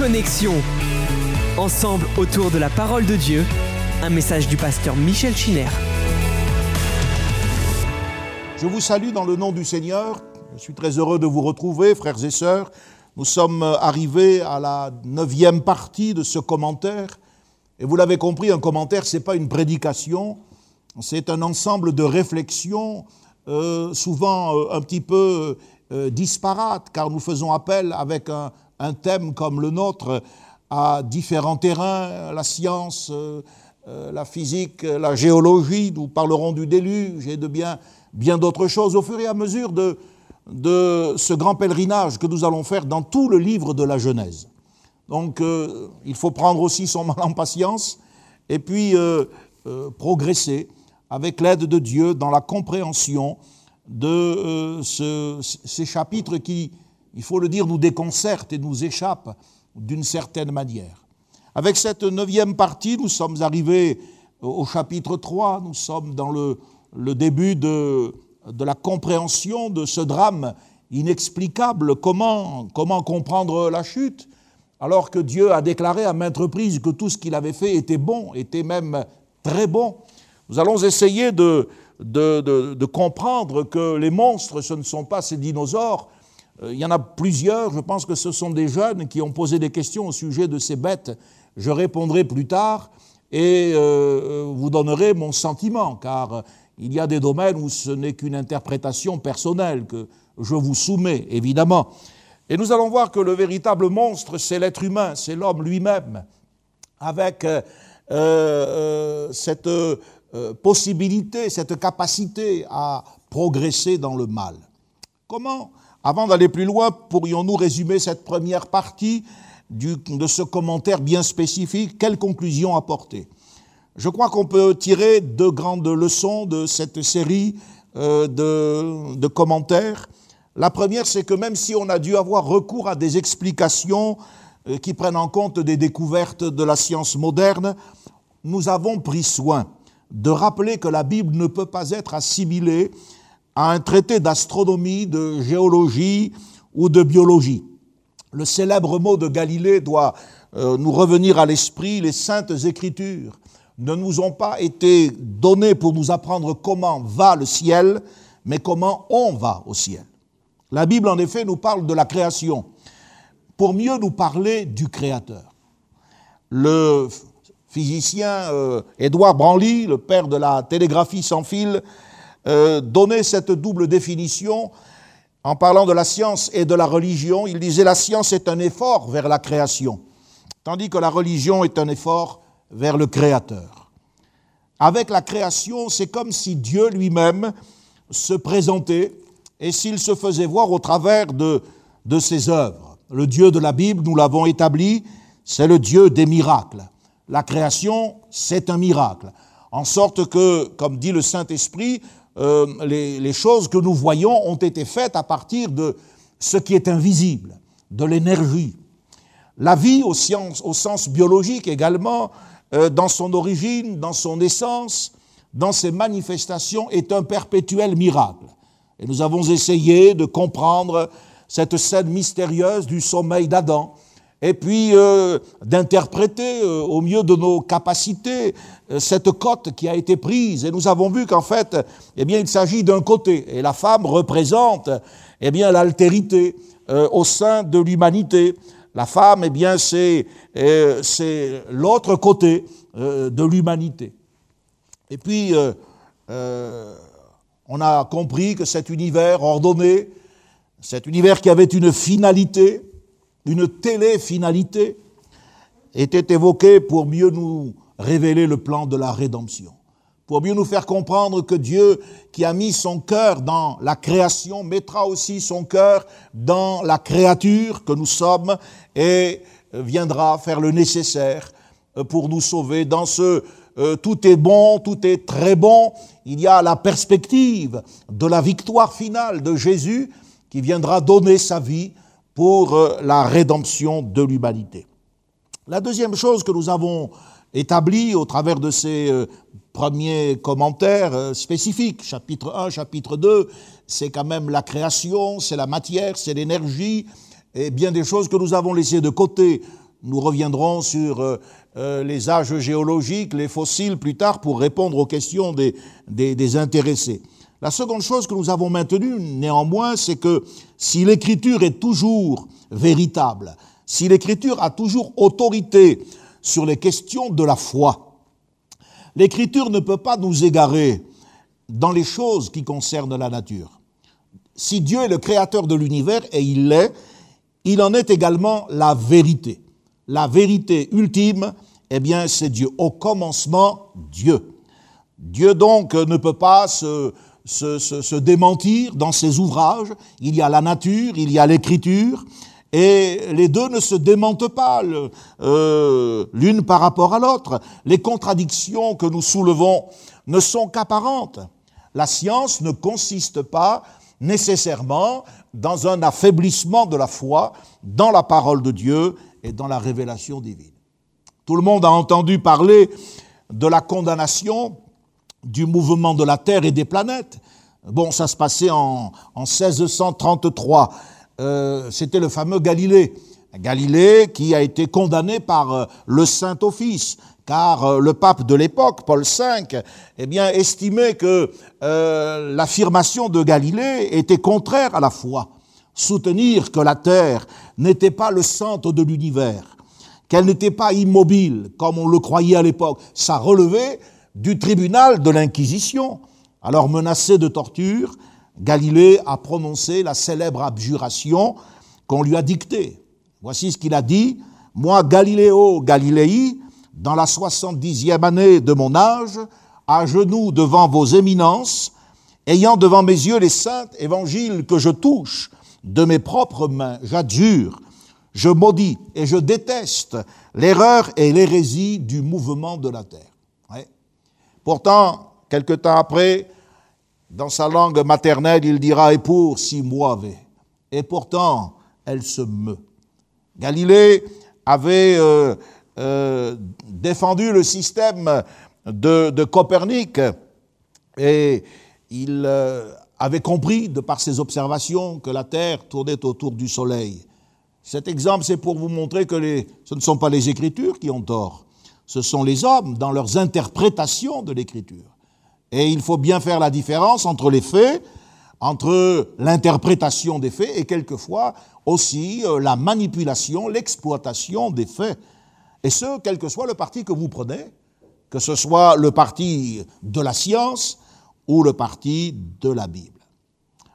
Connexion. Ensemble autour de la parole de Dieu, un message du pasteur Michel Chiner. Je vous salue dans le nom du Seigneur. Je suis très heureux de vous retrouver, frères et sœurs. Nous sommes arrivés à la neuvième partie de ce commentaire. Et vous l'avez compris, un commentaire, ce n'est pas une prédication, c'est un ensemble de réflexions, euh, souvent euh, un petit peu euh, disparates, car nous faisons appel avec un, un, thème comme le nôtre à différents terrains, la science, la physique, la géologie, nous parlerons du déluge et de bien, bien d'autres choses au fur et à mesure de, de ce grand pèlerinage que nous allons faire dans tout le livre de la Genèse. Donc euh, il faut prendre aussi son mal en patience et puis euh, euh, progresser avec l'aide de Dieu dans la compréhension de ce, ces chapitres qui, il faut le dire, nous déconcertent et nous échappent d'une certaine manière. Avec cette neuvième partie, nous sommes arrivés au chapitre 3, nous sommes dans le, début de, la compréhension de ce drame inexplicable. Comment, comprendre la chute alors que Dieu a déclaré à maintes reprises que tout ce qu'il avait fait était bon, était même très bon? Nous allons essayer de, comprendre que les monstres, ce ne sont pas ces dinosaures. Euh, il y en a plusieurs, je pense que ce sont des jeunes qui ont posé des questions au sujet de ces bêtes. Je répondrai plus tard et euh, vous donnerai mon sentiment, car il y a des domaines où ce n'est qu'une interprétation personnelle que je vous soumets, évidemment. Et nous allons voir que le véritable monstre, c'est l'être humain, c'est l'homme lui-même, avec euh, euh, cette euh, possibilité, cette capacité à progresser dans le mal. Comment, avant d'aller plus loin, pourrions-nous résumer cette première partie de ce commentaire bien spécifique? Quelles conclusions apporter? Je crois qu'on peut tirer deux grandes leçons de cette série euh, de, commentaires. La première, c'est que même si on a dû avoir recours à des explications euh, qui prennent en compte des découvertes de la science moderne, nous avons pris soin de rappeler que la Bible ne peut pas être assimilée à un traité d'astronomie, de géologie ou de biologie. Le célèbre mot de Galilée doit euh, nous revenir à l'esprit, les saintes écritures ne nous ont pas été donnés pour nous apprendre comment va le ciel, mais comment on va au ciel. La Bible, en effet, nous parle de la création, pour mieux nous parler du Créateur. Le physicien euh, Édouard Branly, le père de la télégraphie sans fil, euh, donnait cette double définition en parlant de la science et de la religion. Il disait la science est un effort vers la création, tandis que la religion est un effort vers le Créateur. Avec la création, c'est comme si Dieu lui-même se présentait et s'il se faisait voir au travers de, de ses œuvres. Le Dieu de la Bible, nous l'avons établi, c'est le Dieu des miracles. La création, c'est un miracle. En sorte que, comme dit le Saint-Esprit, euh, les, choses que nous voyons ont été faites à partir de ce qui est invisible, de l'énergie. La vie au, sens, au sens biologique également euh, dans son origine, dans son essence, dans ses manifestations, est un perpétuel miracle. Et nous avons essayé de comprendre cette scène mystérieuse du sommeil d'Adam, et puis euh, d'interpréter euh, au mieux de nos capacités cette cote qui a été prise. Et nous avons vu qu'en fait, eh bien, il s'agit d'un côté, et la femme représente eh bien l'altérité au sein de l'humanité. La femme, eh bien, c'est, euh, c'est l'autre côté euh, de l'humanité. Et puis, euh, on a compris que cet univers ordonné, cet univers qui avait une finalité, une télé-finalité, était évoqué pour mieux nous révéler le plan de la rédemption pour mieux nous faire comprendre que Dieu, qui a mis son cœur dans la création, mettra aussi son cœur dans la créature que nous sommes et viendra faire le nécessaire pour nous sauver. Dans ce euh, tout est bon, tout est très bon, il y a la perspective de la victoire finale de Jésus qui viendra donner sa vie pour euh, la rédemption de l'humanité. La deuxième chose que nous avons établie au travers de ces euh, premier commentaire euh, spécifique, chapitre 1, chapitre 2, c'est quand même la création, c'est la matière, c'est l'énergie, et bien des choses que nous avons laissées de côté Nous reviendrons sur les âges géologiques, les fossiles plus tard pour répondre aux questions des, des, intéressés. La seconde chose que nous avons maintenue, néanmoins, c'est que si l'écriture est toujours véritable, si l'écriture a toujours autorité sur les questions de la foi, l'écriture ne peut pas nous égarer dans les choses qui concernent la nature. Si Dieu est le créateur de l'univers, et il l'est, il en est également la vérité la vérité ultime, eh bien, c'est Dieu. Au commencement, Dieu. Dieu donc ne peut pas se, se, démentir dans ses ouvrages. Il y a la nature, il y a l'écriture, et les deux ne se démentent pas euh, l'une par rapport à l'autre. Les contradictions que nous soulevons ne sont qu'apparentes. La science ne consiste pas nécessairement dans un affaiblissement de la foi dans la parole de Dieu et dans la révélation divine. Tout le monde a entendu parler de la condamnation du mouvement de la Terre et des planètes. Bon, ça se passait en, 1633. Euh, c'était le fameux Galilée. Galilée qui a été condamné par euh, le Saint-Office, car euh, le pape de l'époque, Paul V, eh bien, estimait que l'affirmation de Galilée était contraire à la foi soutenir que la Terre n'était pas le centre de l'univers, qu'elle n'était pas immobile comme on le croyait à l'époque. Ça relevait du tribunal de l'Inquisition. Alors menacé de torture, Galilée a prononcé la célèbre abjuration qu'on lui a dictée. Voici ce qu'il a dit. Moi, Galiléo Galilei, dans la soixante-dixième année de mon âge, à genoux devant vos éminences, ayant devant mes yeux les saints évangiles que je touche, de mes propres mains, j'adjure, je maudis et je déteste l'erreur et l'hérésie du mouvement de la terre. Pourtant, quelque temps après, dans sa langue maternelle, il dira Et pour si muove. Et pourtant, elle se meut. Galilée avait euh, euh, défendu le système de, Copernic et il euh, avait compris, de par ses observations, que la Terre tournait autour du Soleil. Cet exemple, c'est pour vous montrer que ce ne sont pas les Écritures qui ont tort, ce sont les hommes dans leurs interprétations de l'Écriture. Et il faut bien faire la différence entre les faits, entre l'interprétation des faits et quelquefois aussi euh, la manipulation, l'exploitation des faits. Et ce, quel que soit le parti que vous prenez, que ce soit le parti de la science, ou le parti de la Bible.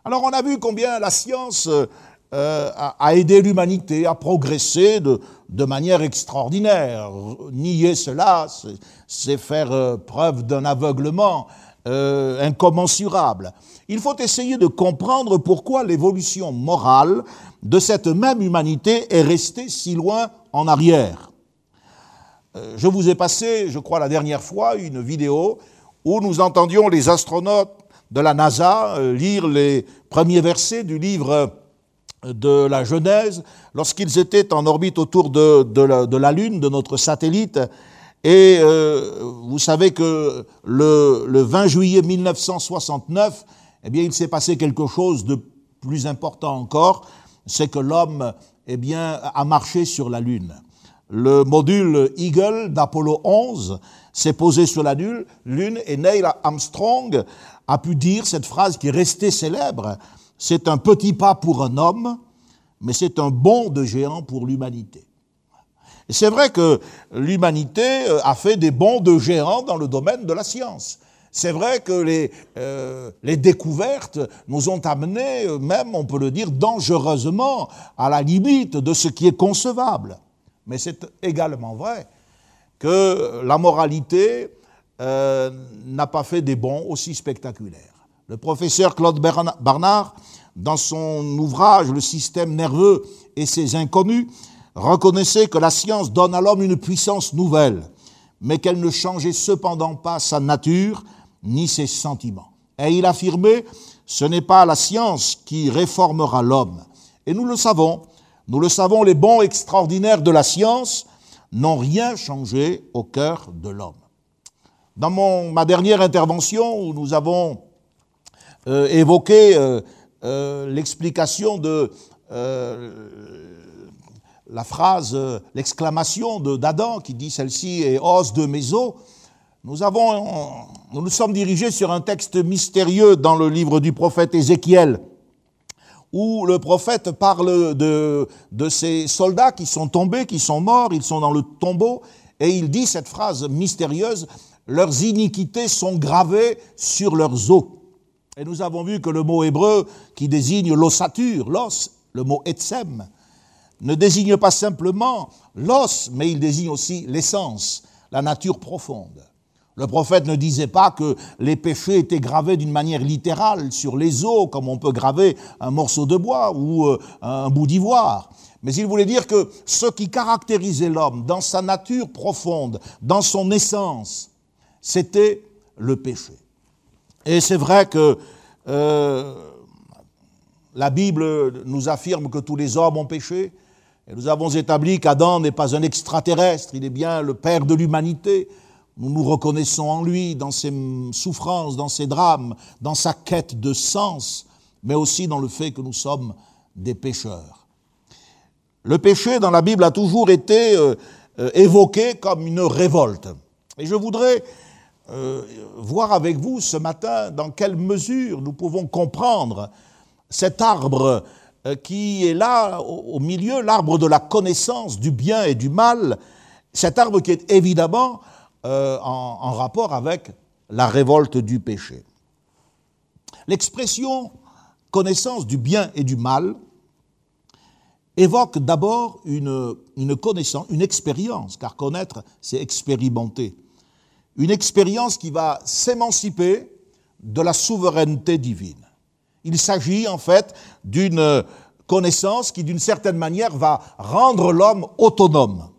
Alors on a vu combien la science euh, a, aidé l'humanité à progresser de, manière extraordinaire. Nier cela, c'est faire euh, preuve d'un aveuglement euh, incommensurable. Il faut essayer de comprendre pourquoi l'évolution morale de cette même humanité est restée si loin en arrière. Je vous ai passé, je crois la dernière fois, une vidéo où nous entendions les astronautes de la NASA lire les premiers versets du livre de la Genèse lorsqu'ils étaient en orbite autour de, la, Lune, de notre satellite. Et euh, vous savez que le, 20 juillet 1969, eh bien, il s'est passé quelque chose de plus important encore, c'est que l'homme eh bien, a marché sur la Lune. Le module Eagle d'Apollo 11 s'est posé sur la Lune et Neil Armstrong a pu dire cette phrase qui est restée célèbre. C'est un petit pas pour un homme, mais c'est un bond de géant pour l'humanité. C'est vrai que l'humanité euh, a fait des bonds de géant dans le domaine de la science. C'est vrai que les, euh, découvertes nous ont amenés, euh, même on peut le dire, dangereusement à la limite de ce qui est concevable. Mais c'est également vrai que la moralité n'a pas fait des bons aussi spectaculaires. Le professeur Claude Barnard, dans son ouvrage Le système nerveux et ses inconnus, reconnaissait que la science donne à l'homme une puissance nouvelle, mais qu'elle ne changeait cependant pas sa nature ni ses sentiments. Et il affirmait, ce n'est pas la science qui réformera l'homme. Et nous le savons, nous le savons, les bons extraordinaires de la science n'ont rien changé au cœur de l'homme. Dans ma dernière intervention, où nous avons euh, évoqué euh, euh, l'explication de la phrase, l'exclamation d'Adam qui dit celle-ci est os de mes os, nous, avons, nous nous sommes dirigés sur un texte mystérieux dans le livre du prophète Ézéchiel, où le prophète parle de, de ces soldats qui sont tombés, qui sont morts, ils sont dans le tombeau, et il dit cette phrase mystérieuse, leurs iniquités sont gravées sur leurs os. Et nous avons vu que le mot hébreu qui désigne l'ossature, l'os, le mot etsem, ne désigne pas simplement l'os, mais il désigne aussi l'essence, la nature profonde. Le prophète ne disait pas que les péchés étaient gravés d'une manière littérale sur les os, comme on peut graver un morceau de bois ou euh, un bout d'ivoire. Mais il voulait dire que ce qui caractérisait l'homme dans sa nature profonde, dans son essence, c'était le péché. Et c'est vrai que euh, la Bible nous affirme que tous les hommes ont péché, et nous avons établi qu'Adam n'est pas un extraterrestre, il est bien le Père de l'humanité, nous nous reconnaissons en lui, dans ses souffrances, dans ses drames, dans sa quête de sens, mais aussi dans le fait que nous sommes des pécheurs. Le péché dans la Bible a toujours été euh, euh, évoqué comme une révolte. Et je voudrais euh, voir avec vous ce matin dans quelle mesure nous pouvons comprendre cet arbre qui est là au milieu, l'arbre de la connaissance du bien et du mal, cet arbre qui est évidemment euh, en, rapport avec la révolte du péché. L'expression connaissance du bien et du mal évoque d'abord une, connaissance, une expérience, car connaître, c'est expérimenter. Une expérience qui va s'émanciper de la souveraineté divine. Il s'agit en fait d'une connaissance qui, d'une certaine manière, va rendre l'homme autonome.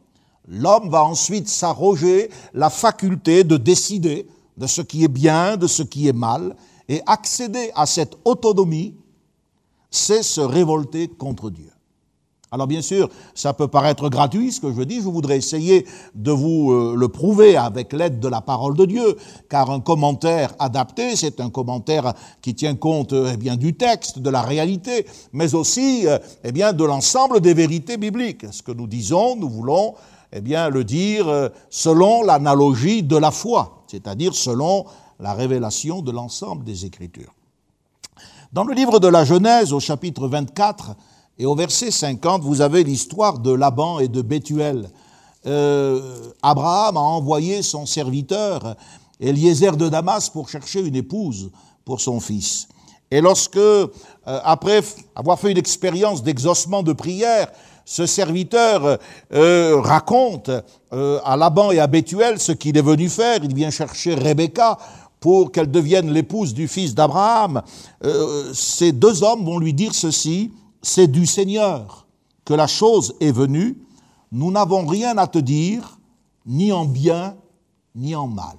L'homme va ensuite s'arroger la faculté de décider de ce qui est bien, de ce qui est mal, et accéder à cette autonomie, c'est se révolter contre Dieu. Alors bien sûr, ça peut paraître gratuit ce que je dis, je voudrais essayer de vous euh, le prouver avec l'aide de la parole de Dieu, car un commentaire adapté, c'est un commentaire qui tient compte eh bien, du texte, de la réalité, mais aussi euh, eh bien, de l'ensemble des vérités bibliques. Ce que nous disons, nous voulons eh bien, le dire euh, selon l'analogie de la foi, c'est-à-dire selon la révélation de l'ensemble des Écritures. Dans le livre de la Genèse, au chapitre 24 et au verset 50, vous avez l'histoire de Laban et de Bethuel. Euh, Abraham a envoyé son serviteur Eliezer de Damas pour chercher une épouse pour son fils. Et lorsque, euh, après avoir fait une expérience d'exaucement de prière, ce serviteur euh, raconte euh, à Laban et à Bethuel ce qu'il est venu faire. Il vient chercher Rebecca pour qu'elle devienne l'épouse du fils d'Abraham. Euh, ces deux hommes vont lui dire ceci, c'est du Seigneur que la chose est venue, nous n'avons rien à te dire, ni en bien, ni en mal.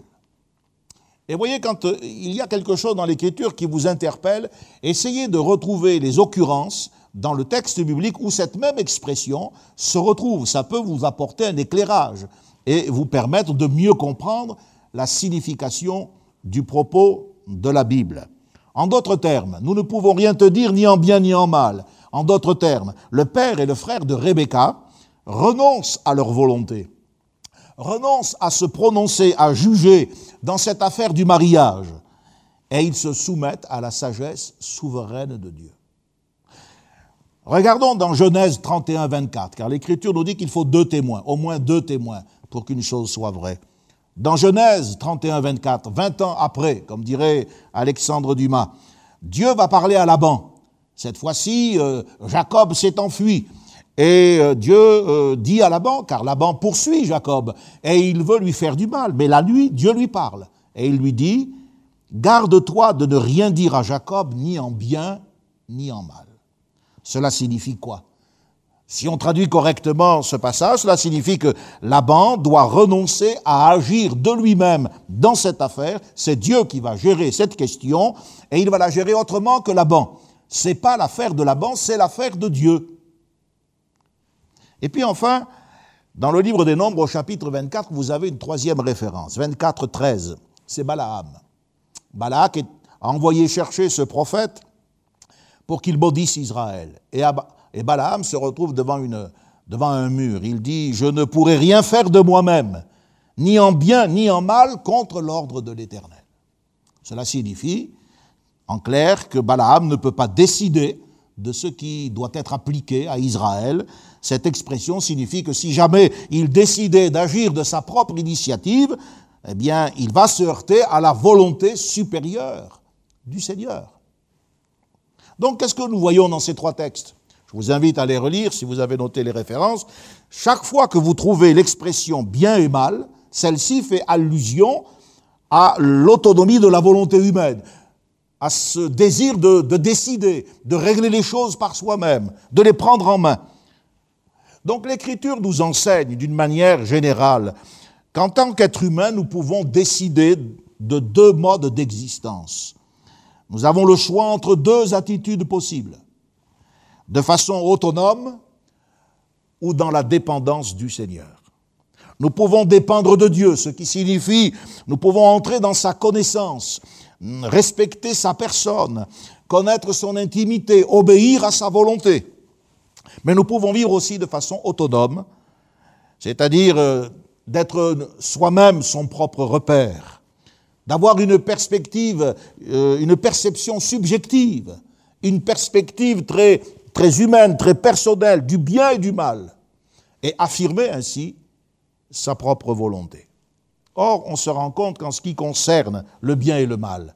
Et voyez, quand il y a quelque chose dans l'Écriture qui vous interpelle, essayez de retrouver les occurrences dans le texte biblique où cette même expression se retrouve. Ça peut vous apporter un éclairage et vous permettre de mieux comprendre la signification du propos de la Bible. En d'autres termes, nous ne pouvons rien te dire ni en bien ni en mal. En d'autres termes, le père et le frère de Rebecca renoncent à leur volonté, renoncent à se prononcer, à juger dans cette affaire du mariage, et ils se soumettent à la sagesse souveraine de Dieu. Regardons dans Genèse 31, 24, car l'Écriture nous dit qu'il faut deux témoins, au moins deux témoins, pour qu'une chose soit vraie. Dans Genèse 31, 24, 20 ans après, comme dirait Alexandre Dumas, Dieu va parler à Laban. Cette fois-ci, euh, Jacob s'est enfui. Et euh, Dieu euh, dit à Laban, car Laban poursuit Jacob, et il veut lui faire du mal. Mais la nuit, Dieu lui parle. Et il lui dit, Garde-toi de ne rien dire à Jacob, ni en bien, ni en mal. Cela signifie quoi? Si on traduit correctement ce passage, cela signifie que Laban doit renoncer à agir de lui-même dans cette affaire. C'est Dieu qui va gérer cette question et il va la gérer autrement que Laban. C'est pas l'affaire de Laban, c'est l'affaire de Dieu. Et puis enfin, dans le livre des Nombres, au chapitre 24, vous avez une troisième référence, 24, 13. C'est Balaam. Balaam a envoyé chercher ce prophète pour qu'il maudisse Israël. Et, Balaam se retrouve devant devant un mur. Il dit, je ne pourrai rien faire de moi-même, ni en bien ni en mal, contre l'ordre de l'Éternel. Cela signifie, en clair, que Balaam ne peut pas décider de ce qui doit être appliqué à Israël. Cette expression signifie que si jamais il décidait d'agir de sa propre initiative, eh bien, il va se heurter à la volonté supérieure du Seigneur. Donc, qu'est-ce que nous voyons dans ces trois textes? Je vous invite à les relire si vous avez noté les références. Chaque fois que vous trouvez l'expression bien et mal, celle-ci fait allusion à l'autonomie de la volonté humaine, à ce désir de, de, décider, de régler les choses par soi-même, de les prendre en main. Donc l'Écriture nous enseigne d'une manière générale qu'en tant qu'être humain, nous pouvons décider de deux modes d'existence. Nous avons le choix entre deux attitudes possibles, de façon autonome ou dans la dépendance du Seigneur. Nous pouvons dépendre de Dieu, ce qui signifie nous pouvons entrer dans sa connaissance, respecter sa personne, connaître son intimité, obéir à sa volonté. Mais nous pouvons vivre aussi de façon autonome, c'est-à-dire euh, d'être soi-même son propre repère, d'avoir une perspective, euh, une perception subjective, une perspective très, très humaine, très personnelle du bien et du mal, et affirmer ainsi sa propre volonté. Or, on se rend compte qu'en ce qui concerne le bien et le mal,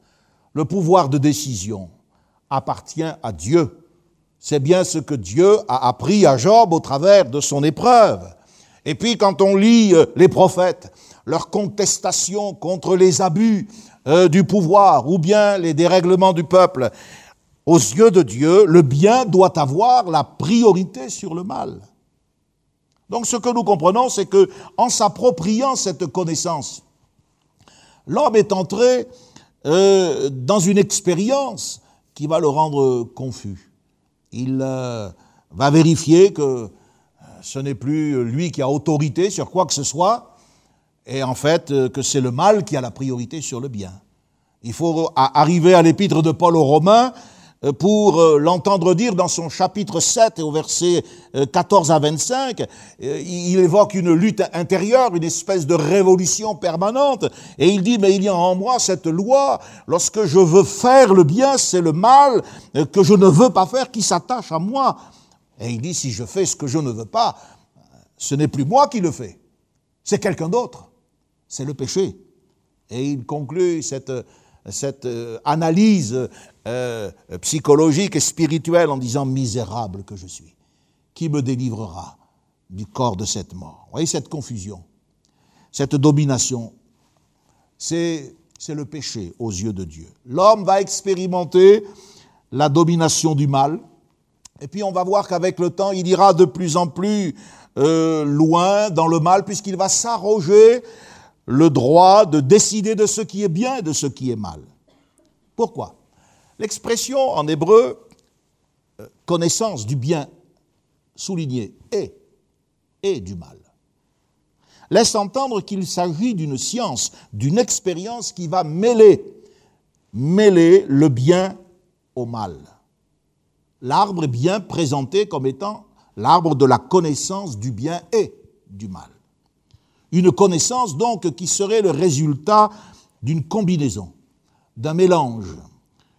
le pouvoir de décision appartient à Dieu. C'est bien ce que Dieu a appris à Job au travers de son épreuve. Et puis quand on lit euh, les prophètes, leur contestation contre les abus euh, du pouvoir ou bien les dérèglements du peuple, aux yeux de Dieu, le bien doit avoir la priorité sur le mal. Donc ce que nous comprenons, c'est que en s'appropriant cette connaissance, l'homme est entré euh, dans une expérience qui va le rendre confus. Il va vérifier que ce n'est plus lui qui a autorité sur quoi que ce soit, et en fait euh, que c'est le mal qui a la priorité sur le bien. Il faut arriver à l'épître de Paul aux Romains euh, pour euh, l'entendre dire dans son chapitre 7 et au verset 14 à 25, il évoque une lutte intérieure, une espèce de révolution permanente, et il dit, mais il y a en moi cette loi, lorsque je veux faire le bien, c'est le mal que je ne veux pas faire qui s'attache à moi. Et il dit, si je fais ce que je ne veux pas, ce n'est plus moi qui le fais, c'est quelqu'un d'autre, c'est le péché. Et il conclut cette, cette euh, analyse euh, psychologique et spirituelle en disant, misérable que je suis, qui me délivrera du corps de cette mort? Vous voyez cette confusion, cette domination, c'est le péché aux yeux de Dieu. L'homme va expérimenter la domination du mal, et puis on va voir qu'avec le temps, il ira de plus en plus euh, loin dans le mal, puisqu'il va s'arroger le droit de décider de ce qui est bien et de ce qui est mal. Pourquoi? L'expression en hébreu euh, connaissance du bien souligné et du mal laisse entendre qu'il s'agit d'une science, d'une expérience qui va mêler le bien au mal l'arbre est bien présenté comme étant l'arbre de la connaissance du bien et du mal. Une connaissance donc qui serait le résultat d'une combinaison, d'un mélange,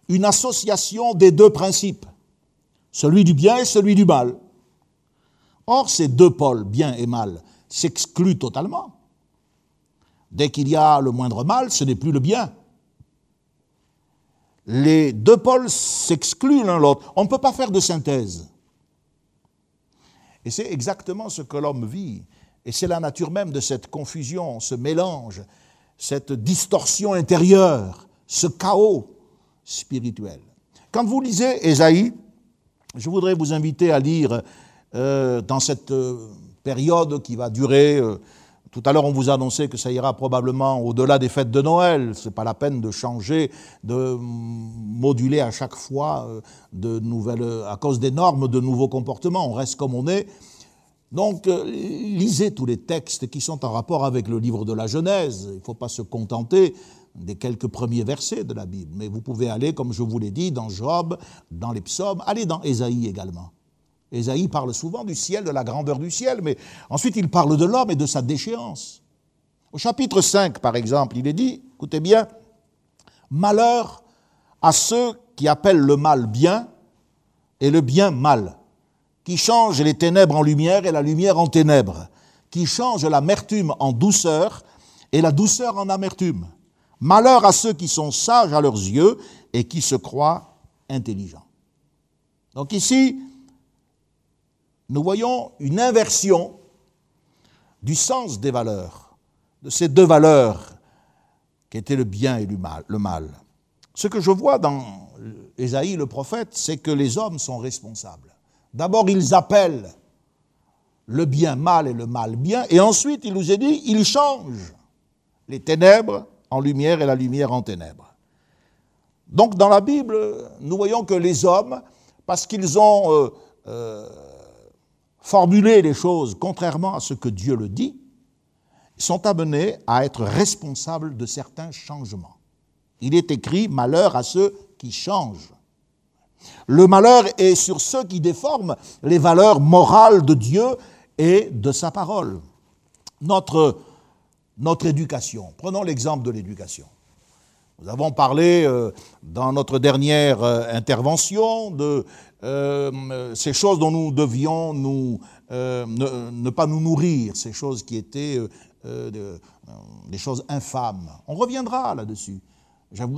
une association des deux principes, celui du bien et celui du mal. Or, ces deux pôles, bien et mal, s'excluent totalement. Dès qu'il y a le moindre mal, ce n'est plus le bien, les deux pôles s'excluent l'un l'autre. On ne peut pas faire de synthèse. Et c'est exactement ce que l'homme vit. Et c'est la nature même de cette confusion, ce mélange, cette distorsion intérieure, ce chaos spirituel. Quand vous lisez Ésaïe, je voudrais vous inviter à lire euh, dans cette euh, période qui va durer euh, tout à l'heure, on vous annonçait que ça ira probablement au-delà des fêtes de Noël. Ce n'est pas la peine de changer, de moduler à chaque fois de nouvelles, à cause des normes, de nouveaux comportements. On reste comme on est. Donc, euh, lisez tous les textes qui sont en rapport avec le livre de la Genèse. Il ne faut pas se contenter des quelques premiers versets de la Bible. Mais vous pouvez aller, comme je vous l'ai dit, dans Job, dans les psaumes, allez dans Ésaïe également. Ésaïe parle souvent du ciel, de la grandeur du ciel, mais ensuite il parle de l'homme et de sa déchéance. Au chapitre 5, par exemple, il est dit, écoutez bien, Malheur à ceux qui appellent le mal bien et le bien mal, qui changent les ténèbres en lumière et la lumière en ténèbres, qui changent l'amertume en douceur et la douceur en amertume. Malheur à ceux qui sont sages à leurs yeux et qui se croient intelligents. Donc ici, nous voyons une inversion du sens des valeurs, de ces deux valeurs qui étaient le bien et le mal. Ce que je vois dans Ésaïe le prophète, c'est que les hommes sont responsables. D'abord, ils appellent le bien mal et le mal bien, et ensuite, il nous est dit, ils changent les ténèbres en lumière et la lumière en ténèbres. Donc, dans la Bible, nous voyons que les hommes, parce qu'ils ont euh, euh, formulé les choses contrairement à ce que Dieu le dit, sont amenés à être responsables de certains changements. Il est écrit malheur à ceux qui changent. Le malheur est sur ceux qui déforment les valeurs morales de Dieu et de sa parole. Notre, notre éducation, prenons l'exemple de l'éducation. Nous avons parlé euh, dans notre dernière euh, intervention de euh, ces choses dont nous devions nous, ne, pas nous nourrir, ces choses qui étaient des choses infâmes. On reviendra là-dessus.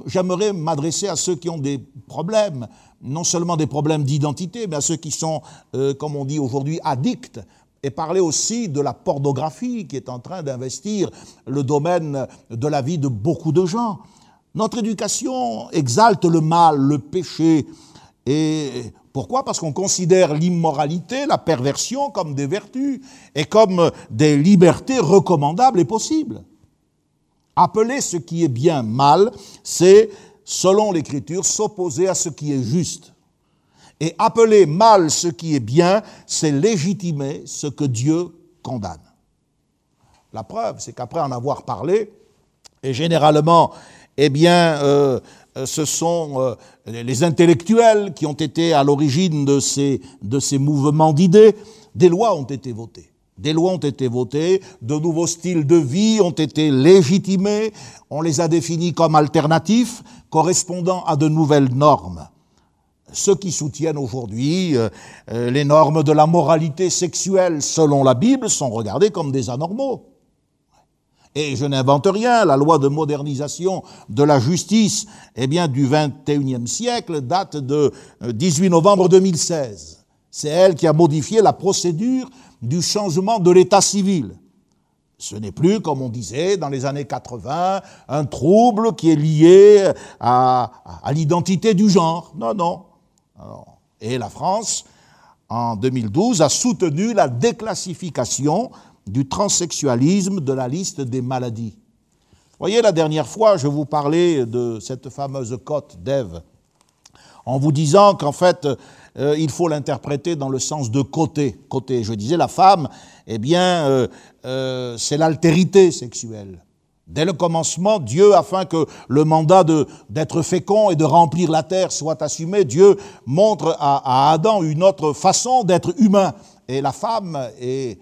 J'aimerais m'adresser à ceux qui ont des problèmes, non seulement des problèmes d'identité, mais à ceux qui sont, euh, comme on dit aujourd'hui, addicts, et parler aussi de la pornographie qui est en train d'investir le domaine de la vie de beaucoup de gens. Notre éducation exalte le mal, le péché, et pourquoi? Parce qu'on considère l'immoralité, la perversion comme des vertus et comme des libertés recommandables et possibles. Appeler ce qui est bien mal, c'est, selon l'Écriture, s'opposer à ce qui est juste. Et appeler mal ce qui est bien, c'est légitimer ce que Dieu condamne. La preuve, c'est qu'après en avoir parlé, et généralement, eh bien, euh, ce sont euh, les intellectuels qui ont été à l'origine de ces mouvements d'idées. Des lois ont été votées. Des lois ont été votées, de nouveaux styles de vie ont été légitimés, on les a définis comme alternatifs, correspondant à de nouvelles normes. Ceux qui soutiennent aujourd'hui euh, les normes de la moralité sexuelle selon la Bible sont regardés comme des anormaux. Et je n'invente rien, la loi de modernisation de la justice eh bien, du XXIe siècle date de 18 euh, novembre 2016. C'est elle qui a modifié la procédure du changement de l'état civil. Ce n'est plus, comme on disait dans les années 80, un trouble qui est lié à, l'identité du genre. Non, non. Et la France, en 2012, a soutenu la déclassification du transsexualisme de la liste des maladies. Voyez, la dernière fois, je vous parlais de cette fameuse cote d'Ève, en vous disant qu'en fait, euh, il faut l'interpréter dans le sens de côté. Côté, je disais, la femme, eh bien, euh, euh, c'est l'altérité sexuelle. Dès le commencement, Dieu, afin que le mandat d'être fécond et de remplir la terre soit assumé, Dieu montre à, à Adam une autre façon d'être humain. Et la femme est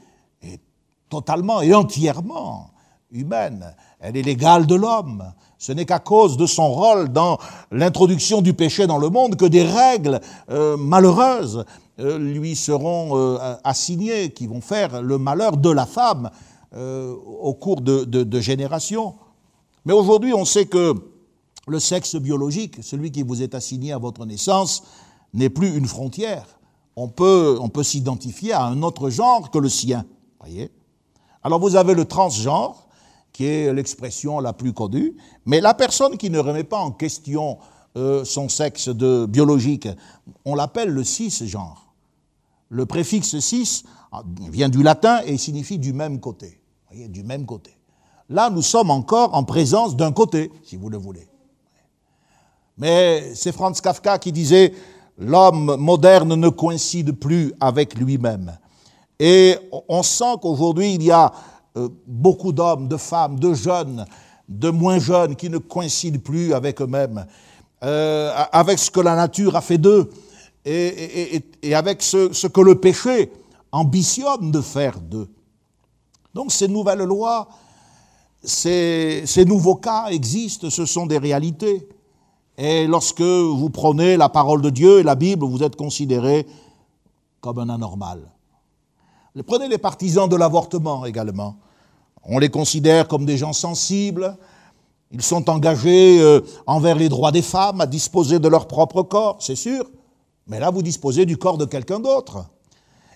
totalement et entièrement humaine. Elle est l'égale de l'homme. Ce n'est qu'à cause de son rôle dans l'introduction du péché dans le monde que des règles euh, malheureuses euh, lui seront euh, assignées, qui vont faire le malheur de la femme au cours de, générations. Mais aujourd'hui, on sait que le sexe biologique, celui qui vous est assigné à votre naissance, n'est plus une frontière. On peut, s'identifier à un autre genre que le sien. Alors vous avez le transgenre, qui est l'expression la plus connue, mais la personne qui ne remet pas en question euh, son sexe de, biologique, on l'appelle le cisgenre. Le préfixe cis ah, vient du latin et signifie du même côté. Voyez, du même côté. Là, nous sommes encore en présence d'un côté, si vous le voulez. Mais c'est Franz Kafka qui disait L'homme moderne ne coïncide plus avec lui-même. Et on sent qu'aujourd'hui, il y a euh, beaucoup d'hommes, de femmes, de jeunes, de moins jeunes qui ne coïncident plus avec eux-mêmes, euh, avec ce que la nature a fait d'eux. et, avec ce, que le péché ambitionne de faire d'eux. Donc ces nouvelles lois, ces, ces nouveaux cas existent, ce sont des réalités. Et lorsque vous prenez la parole de Dieu et la Bible, vous êtes considéré comme un anormal. Prenez les partisans de l'avortement également. On les considère comme des gens sensibles. Ils sont engagés euh, envers les droits des femmes à disposer de leur propre corps, c'est sûr. Mais là, vous disposez du corps de quelqu'un d'autre.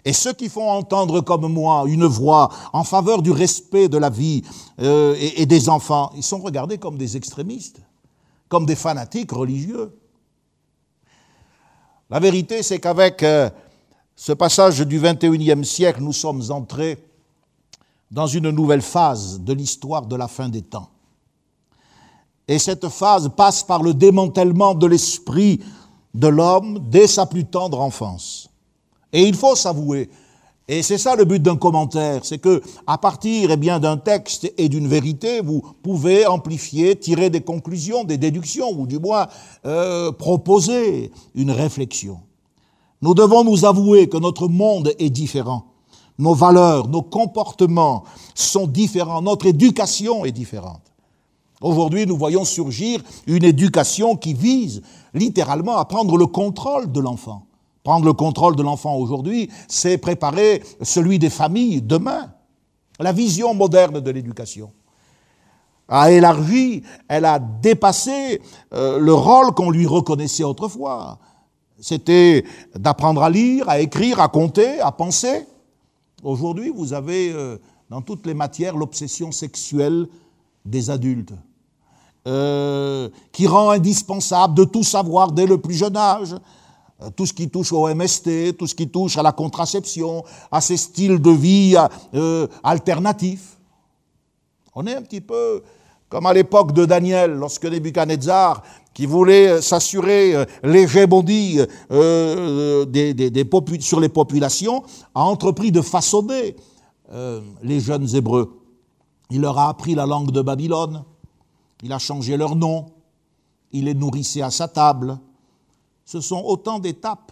Et ceux qui font entendre comme moi une voix en faveur du respect de la vie euh, et, des enfants, ils sont regardés comme des extrémistes, comme des fanatiques religieux. La vérité, c'est qu'avec euh, ce passage du 21e siècle, nous sommes entrés dans une nouvelle phase de l'histoire de la fin des temps. Et cette phase passe par le démantèlement de l'esprit de l'homme dès sa plus tendre enfance. Et il faut s'avouer, et c'est ça le but d'un commentaire, c'est que à partir eh bien d'un texte et d'une vérité, vous pouvez amplifier, tirer des conclusions, des déductions, ou du moins euh, proposer une réflexion. Nous devons nous avouer que notre monde est différent. Nos valeurs, nos comportements sont différents. Notre éducation est différente. Aujourd'hui, nous voyons surgir une éducation qui vise littéralement à prendre le contrôle de l'enfant. Prendre le contrôle de l'enfant aujourd'hui, c'est préparer celui des familles demain. La vision moderne de l'éducation a élargi, elle a dépassé euh, le rôle qu'on lui reconnaissait autrefois. C'était d'apprendre à lire, à écrire, à compter, à penser. Aujourd'hui, vous avez euh, dans toutes les matières l'obsession sexuelle des adultes, euh, qui rend indispensable de tout savoir dès le plus jeune âge. Euh, tout ce qui touche au MST, tout ce qui touche à la contraception, à ces styles de vie alternatifs. On est un petit peu comme à l'époque de Daniel, lorsque Nebuchadnezzar qui voulait euh, s'assurer euh, l'hégémonie euh, des, sur les populations, a entrepris de façonner les jeunes Hébreux. Il leur a appris la langue de Babylone, il a changé leur nom, il les nourrissait à sa table. Ce sont autant d'étapes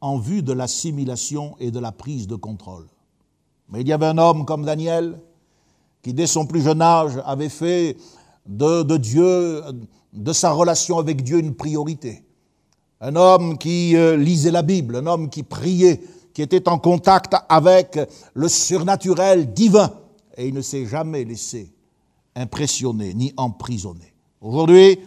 en vue de l'assimilation et de la prise de contrôle. Mais il y avait un homme comme Daniel qui, dès son plus jeune âge, avait fait de Dieu de sa relation avec Dieu une priorité. Un homme qui euh, lisait la Bible, un homme qui priait, qui était en contact avec le surnaturel divin. Et il ne s'est jamais laissé impressionner ni emprisonner. Aujourd'hui,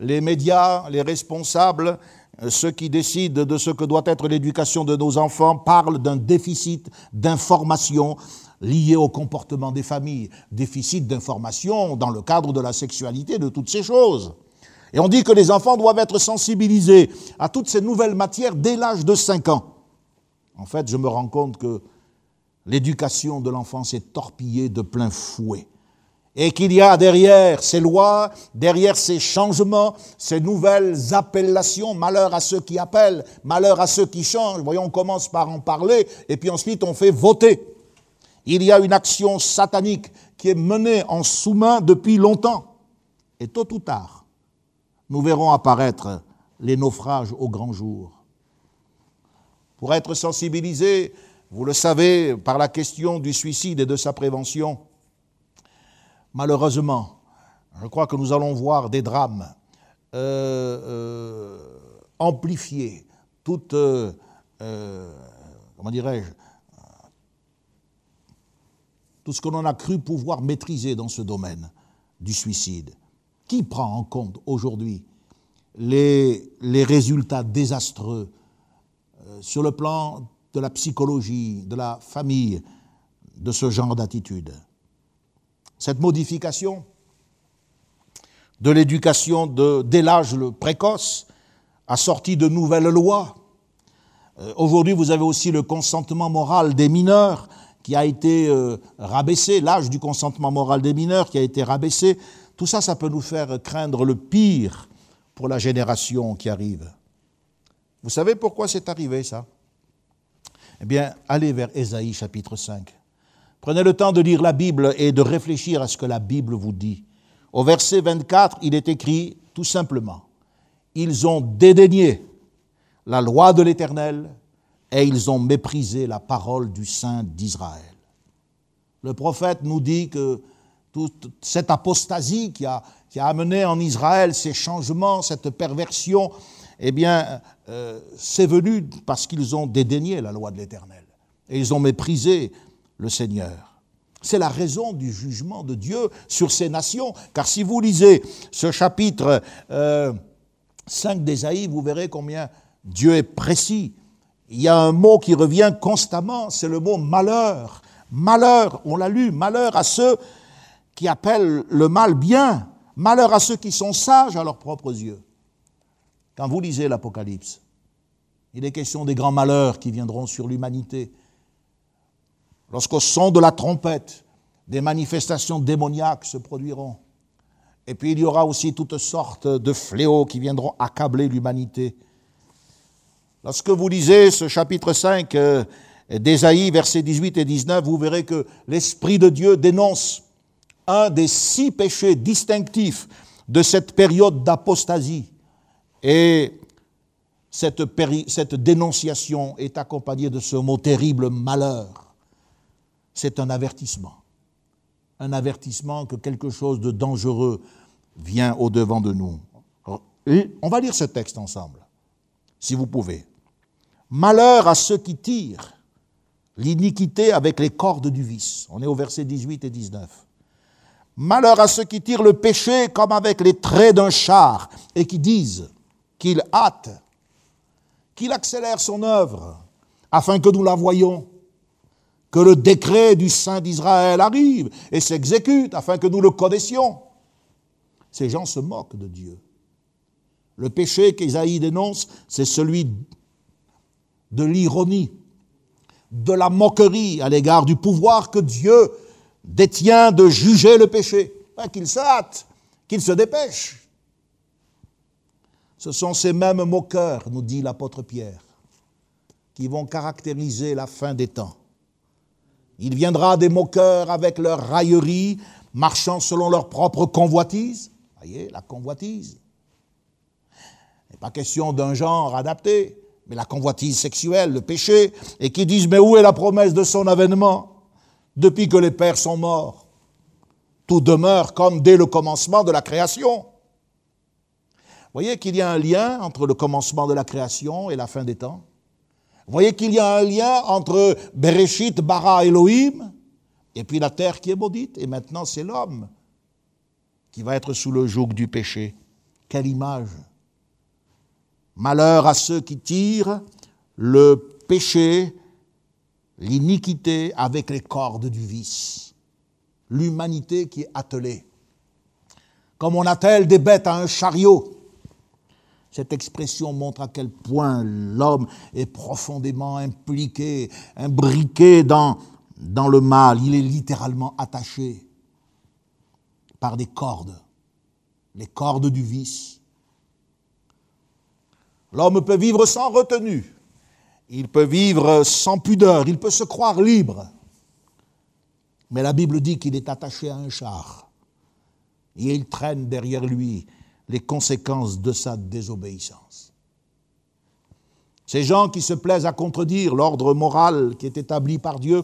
les médias, les responsables, euh, ceux qui décident de ce que doit être l'éducation de nos enfants parlent d'un déficit d'information lié au comportement des familles, déficit d'information dans le cadre de la sexualité, de toutes ces choses. Et on dit que les enfants doivent être sensibilisés à toutes ces nouvelles matières dès l'âge de 5 ans. En fait, je me rends compte que l'éducation de l'enfant s'est torpillée de plein fouet. Et qu'il y a derrière ces lois, derrière ces changements, ces nouvelles appellations, malheur à ceux qui appellent, malheur à ceux qui changent. Voyons, on commence par en parler et puis ensuite on fait voter. Il y a une action satanique qui est menée en sous-main depuis longtemps. Et tôt ou tard, nous verrons apparaître les naufrages au grand jour. Pour être sensibilisés, vous le savez, par la question du suicide et de sa prévention, malheureusement, je crois que nous allons voir des drames euh, euh, amplifier toute, euh, comment dirais-je, tout ce que l'on a cru pouvoir maîtriser dans ce domaine du suicide. Qui prend en compte aujourd'hui les, résultats désastreux euh, sur le plan de la psychologie, de la famille, de ce genre d'attitude? Cette modification de l'éducation dès l'âge précoce a sorti de nouvelles lois. Euh, aujourd'hui, vous avez aussi le consentement moral des mineurs qui a été euh, rabaissé, l'âge du consentement moral des mineurs qui a été rabaissé, tout ça, ça peut nous faire craindre le pire pour la génération qui arrive. Vous savez pourquoi c'est arrivé ça? Eh bien, allez vers Ésaïe chapitre 5. Prenez le temps de lire la Bible et de réfléchir à ce que la Bible vous dit. Au verset 24, il est écrit tout simplement, ils ont dédaigné la loi de l'Éternel et ils ont méprisé la parole du Saint d'Israël. Le prophète nous dit que toute cette apostasie qui a, amené en Israël ces changements, cette perversion, eh bien, euh, c'est venu parce qu'ils ont dédaigné la loi de l'Éternel et ils ont méprisé le Seigneur. C'est la raison du jugement de Dieu sur ces nations, car si vous lisez ce chapitre 5 euh, d'Ésaïe, vous verrez combien Dieu est précis. Il y a un mot qui revient constamment, c'est le mot malheur. Malheur, on l'a lu, malheur à ceux qui appellent le mal bien, malheur à ceux qui sont sages à leurs propres yeux. Quand vous lisez l'Apocalypse, il est question des grands malheurs qui viendront sur l'humanité. Lorsqu'au son de la trompette, des manifestations démoniaques se produiront. Et puis il y aura aussi toutes sortes de fléaux qui viendront accabler l'humanité. Lorsque vous lisez ce chapitre 5 euh, d'Ésaïe, versets 18 et 19, vous verrez que l'Esprit de Dieu dénonce un des six péchés distinctifs de cette période d'apostasie. Et cette, dénonciation est accompagnée de ce mot terrible, malheur. C'est un avertissement. Un avertissement que quelque chose de dangereux vient au-devant de nous. On va lire ce texte ensemble, si vous pouvez. Malheur à ceux qui tirent l'iniquité avec les cordes du vice. On est au verset 18 et 19. Malheur à ceux qui tirent le péché comme avec les traits d'un char et qui disent qu'il hâte, qu'il accélère son œuvre afin que nous la voyions, que le décret du Saint d'Israël arrive et s'exécute afin que nous le connaissions. Ces gens se moquent de Dieu. Le péché qu'Ésaïe dénonce, c'est celui de l'ironie, de la moquerie à l'égard du pouvoir que Dieu détient de juger le péché. Qu'il se hâte, qu'il se dépêche. Ce sont ces mêmes moqueurs, nous dit l'apôtre Pierre, qui vont caractériser la fin des temps. Il viendra des moqueurs avec leur raillerie, marchant selon leur propre convoitise. Voyez, la convoitise. Pas question d'un genre adapté mais la convoitise sexuelle, le péché, et qui disent, mais où est la promesse de son avènement? Depuis que les pères sont morts Tout demeure comme dès le commencement de la création. Voyez qu'il y a un lien entre le commencement de la création et la fin des temps? Voyez qu'il y a un lien entre Bereshit, Bara, Elohim, et puis la terre qui est maudite, et maintenant c'est l'homme qui va être sous le joug du péché. Quelle image Malheur à ceux qui tirent le péché, l'iniquité avec les cordes du vice. L'humanité qui est attelée. Comme on attelle des bêtes à un chariot. Cette expression montre à quel point l'homme est profondément impliqué, imbriqué dans, dans le mal. Il est littéralement attaché par des cordes, les cordes du vice. L'homme peut vivre sans retenue, il peut vivre sans pudeur, il peut se croire libre. Mais la Bible dit qu'il est attaché à un char et il traîne derrière lui les conséquences de sa désobéissance. Ces gens qui se plaisent à contredire l'ordre moral qui est établi par Dieu,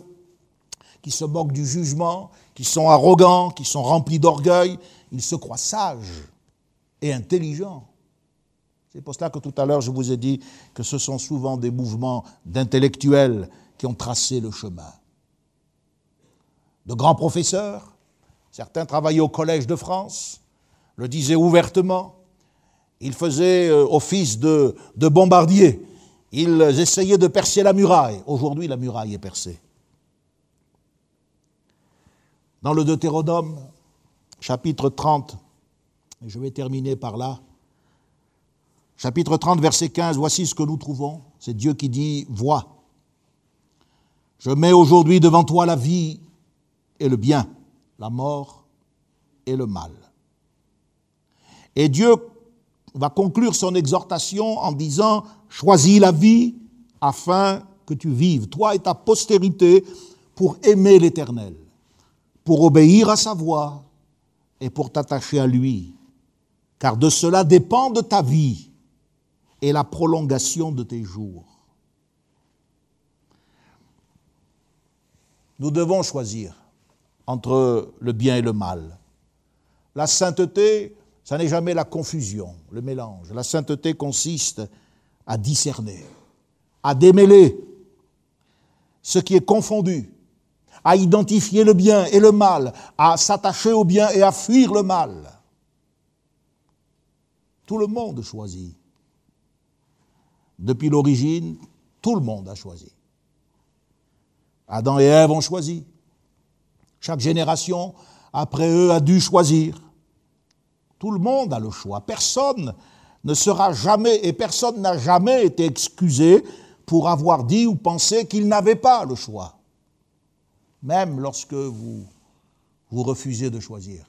qui se moquent du jugement, qui sont arrogants, qui sont remplis d'orgueil, ils se croient sages et intelligents. C'est pour cela que tout à l'heure je vous ai dit que ce sont souvent des mouvements d'intellectuels qui ont tracé le chemin. De grands professeurs, certains travaillaient au Collège de France, le disaient ouvertement, ils faisaient euh, office de, de bombardiers, ils essayaient de percer la muraille. Aujourd'hui, la muraille est percée. Dans le Deutéronome, chapitre 30, et je vais terminer par là, Chapitre 30, verset 15, voici ce que nous trouvons. C'est Dieu qui dit, vois, je mets aujourd'hui devant toi la vie et le bien, la mort et le mal. Et Dieu va conclure son exhortation en disant, choisis la vie afin que tu vives, toi et ta postérité, pour aimer l'Éternel, pour obéir à sa voix et pour t'attacher à lui. Car de cela dépend de ta vie et la prolongation de tes jours. Nous devons choisir entre le bien et le mal. La sainteté, ça n'est jamais la confusion, le mélange. La sainteté consiste à discerner, à démêler ce qui est confondu, à identifier le bien et le mal, à s'attacher au bien et à fuir le mal. Tout le monde choisit. Depuis l'origine, tout le monde a choisi. Adam et Ève ont choisi. Chaque génération, après eux, a dû choisir. Tout le monde a le choix. Personne ne sera jamais, et personne n'a jamais été excusé pour avoir dit ou pensé qu'il n'avait pas le choix. Même lorsque vous, vous refusez de choisir.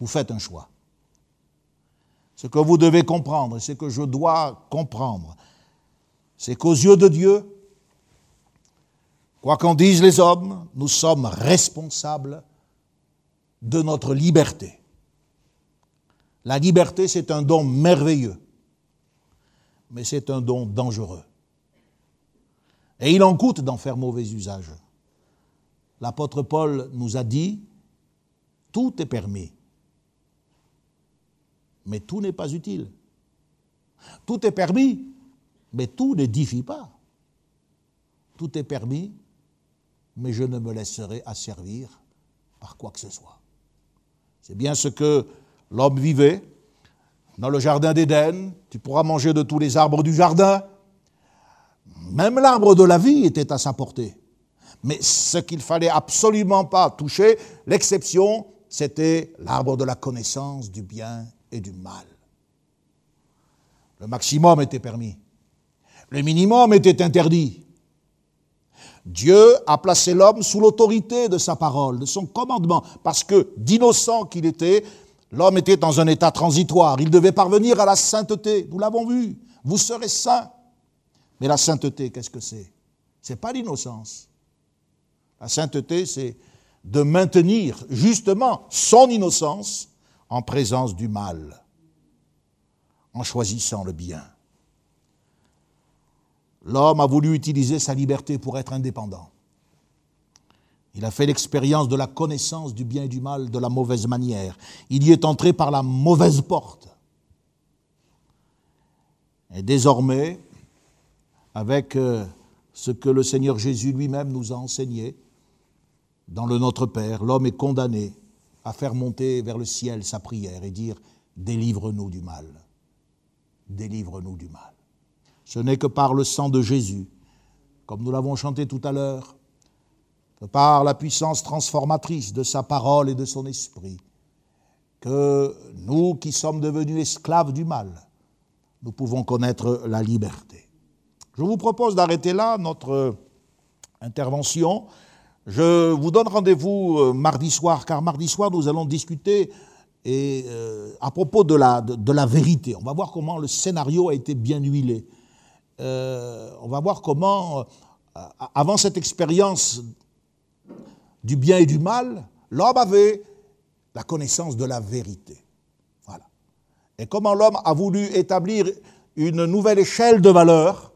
Vous faites un choix. Ce que vous devez comprendre, ce que je dois comprendre, c'est qu'aux yeux de Dieu, quoi qu'en disent les hommes, nous sommes responsables de notre liberté. La liberté, c'est un don merveilleux, mais c'est un don dangereux. Et il en coûte d'en faire mauvais usage. L'apôtre Paul nous a dit, tout est permis, mais tout n'est pas utile. Tout est permis, mais tout n'édifie pas. Tout est permis, mais je ne me laisserai asservir par quoi que ce soit. C'est bien ce que l'homme vivait dans le jardin d'Éden. Tu pourras manger de tous les arbres du jardin. Même l'arbre de la vie était à sa portée. Mais ce qu'il fallait absolument pas toucher, l'exception, c'était l'arbre de la connaissance du bien et du mal. Le maximum était permis. Le minimum était interdit. Dieu a placé l'homme sous l'autorité de sa parole, de son commandement, parce que d'innocent qu'il était, l'homme était dans un état transitoire. Il devait parvenir à la sainteté. Nous l'avons vu. Vous serez saints. Mais la sainteté, qu'est-ce que c'est? Ce n'est pas l'innocence. La sainteté, c'est de maintenir justement son innocence en présence du mal, en choisissant le bien. L'homme a voulu utiliser sa liberté pour être indépendant. Il a fait l'expérience de la connaissance du bien et du mal de la mauvaise manière. Il y est entré par la mauvaise porte. Et désormais, avec euh, ce que le Seigneur Jésus lui-même nous a enseigné, dans le Notre Père, l'homme est condamné à faire monter vers le ciel sa prière et dire Délivre-nous du mal. Délivre-nous du mal. Ce n'est que par le sang de Jésus, comme nous l'avons chanté tout à l'heure, que par la puissance transformatrice de sa parole et de son esprit, que nous qui sommes devenus esclaves du mal, nous pouvons connaître la liberté. Je vous propose d'arrêter là notre intervention je vous donne rendez-vous euh, mardi soir, car mardi soir, nous allons discuter et, euh, à propos de la, de, la, vérité. On va voir comment le scénario a été bien huilé. Euh, on va voir comment, avant cette expérience du bien et du mal, l'homme avait la connaissance de la vérité. Voilà. Et comment l'homme a voulu établir une nouvelle échelle de valeurs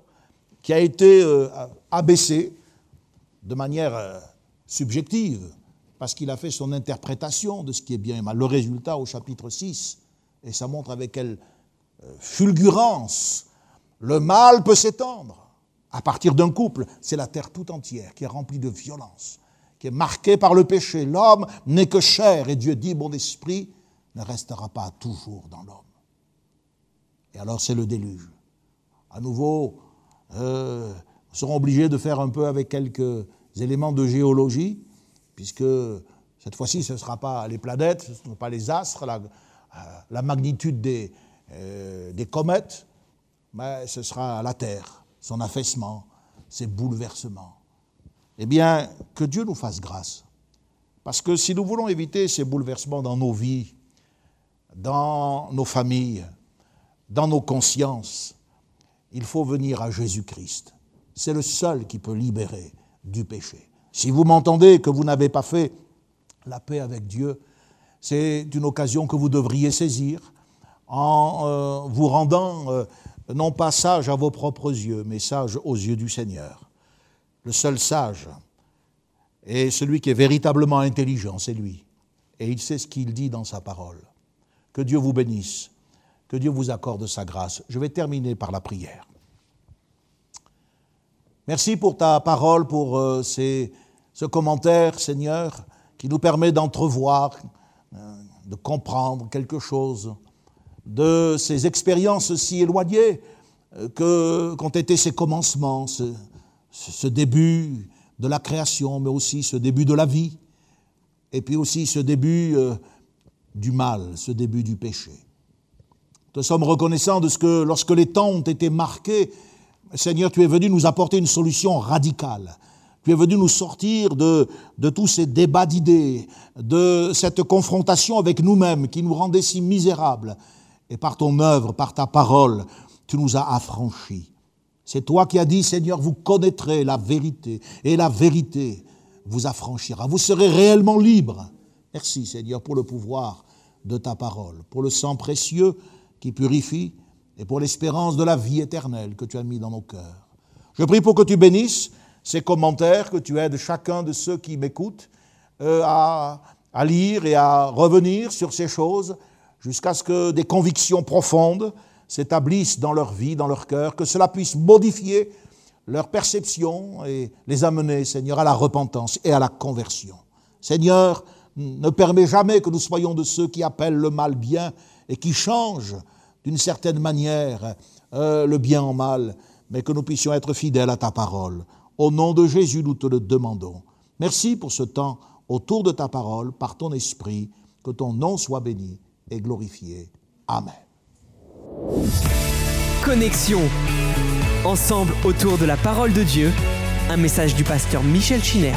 qui a été abaissée de manière subjective, parce qu'il a fait son interprétation de ce qui est bien et mal. Le résultat au chapitre 6, et ça montre avec quelle euh, fulgurance le mal peut s'étendre. À partir d'un couple, c'est la terre tout entière qui est remplie de violence, qui est marquée par le péché. L'homme n'est que chair, et Dieu dit, mon esprit ne restera pas toujours dans l'homme. Et alors c'est le déluge. À nouveau, euh, nous serons obligés de faire un peu avec quelques éléments de géologie, puisque cette fois-ci, ce ne sera pas les planètes, ce ne sont pas les astres, la, euh, magnitude euh, des comètes, mais ce sera la Terre, son affaissement, ses bouleversements. Eh bien, que Dieu nous fasse grâce. Parce que si nous voulons éviter ces bouleversements dans nos vies, dans nos familles, dans nos consciences, il faut venir à Jésus-Christ. C'est le seul qui peut libérer du péché. Si vous m'entendez que vous n'avez pas fait la paix avec Dieu, c'est une occasion que vous devriez saisir en euh, vous rendant euh, non pas sage à vos propres yeux, mais sage aux yeux du Seigneur. Le seul sage est celui qui est véritablement intelligent, c'est lui. Et il sait ce qu'il dit dans sa parole. Que Dieu vous bénisse, que Dieu vous accorde sa grâce. Je vais terminer par la prière. Merci pour ta parole, pour euh, ce commentaire, Seigneur, qui nous permet d'entrevoir, euh, de comprendre quelque chose de ces expériences si éloignées euh, qu'ont été ces commencements, ce, début de la création, mais aussi ce début de la vie, et puis aussi ce début du mal, ce début du péché. Nous sommes reconnaissants de ce que lorsque les temps ont été marqués, Seigneur, tu es venu nous apporter une solution radicale. Tu es venu nous sortir de, de tous ces débats d'idées, de cette confrontation avec nous-mêmes qui nous rendait si misérables. Et par ton œuvre, par ta parole, tu nous as affranchis. C'est toi qui as dit, Seigneur, vous connaîtrez la vérité, et la vérité vous affranchira. Vous serez réellement libres. Merci, Seigneur, pour le pouvoir de ta parole, pour le sang précieux qui purifie, et pour l'espérance de la vie éternelle que tu as mis dans nos cœurs. Je prie pour que tu bénisses ces commentaires, que tu aides chacun de ceux qui m'écoutent euh, à, à lire et à revenir sur ces choses jusqu'à ce que des convictions profondes s'établissent dans leur vie, dans leur cœur, que cela puisse modifier leur perception et les amener, Seigneur, à la repentance et à la conversion. Seigneur, ne permets jamais que nous soyons de ceux qui appellent le mal bien et qui changent d'une certaine manière euh, le bien en mal, mais que nous puissions être fidèles à ta parole. Au nom de Jésus, nous te le demandons. Merci pour ce temps autour de ta parole, par ton esprit, que ton nom soit béni et glorifié. Amen. Connexion. Ensemble autour de la parole de Dieu, un message du pasteur Michel Chiner.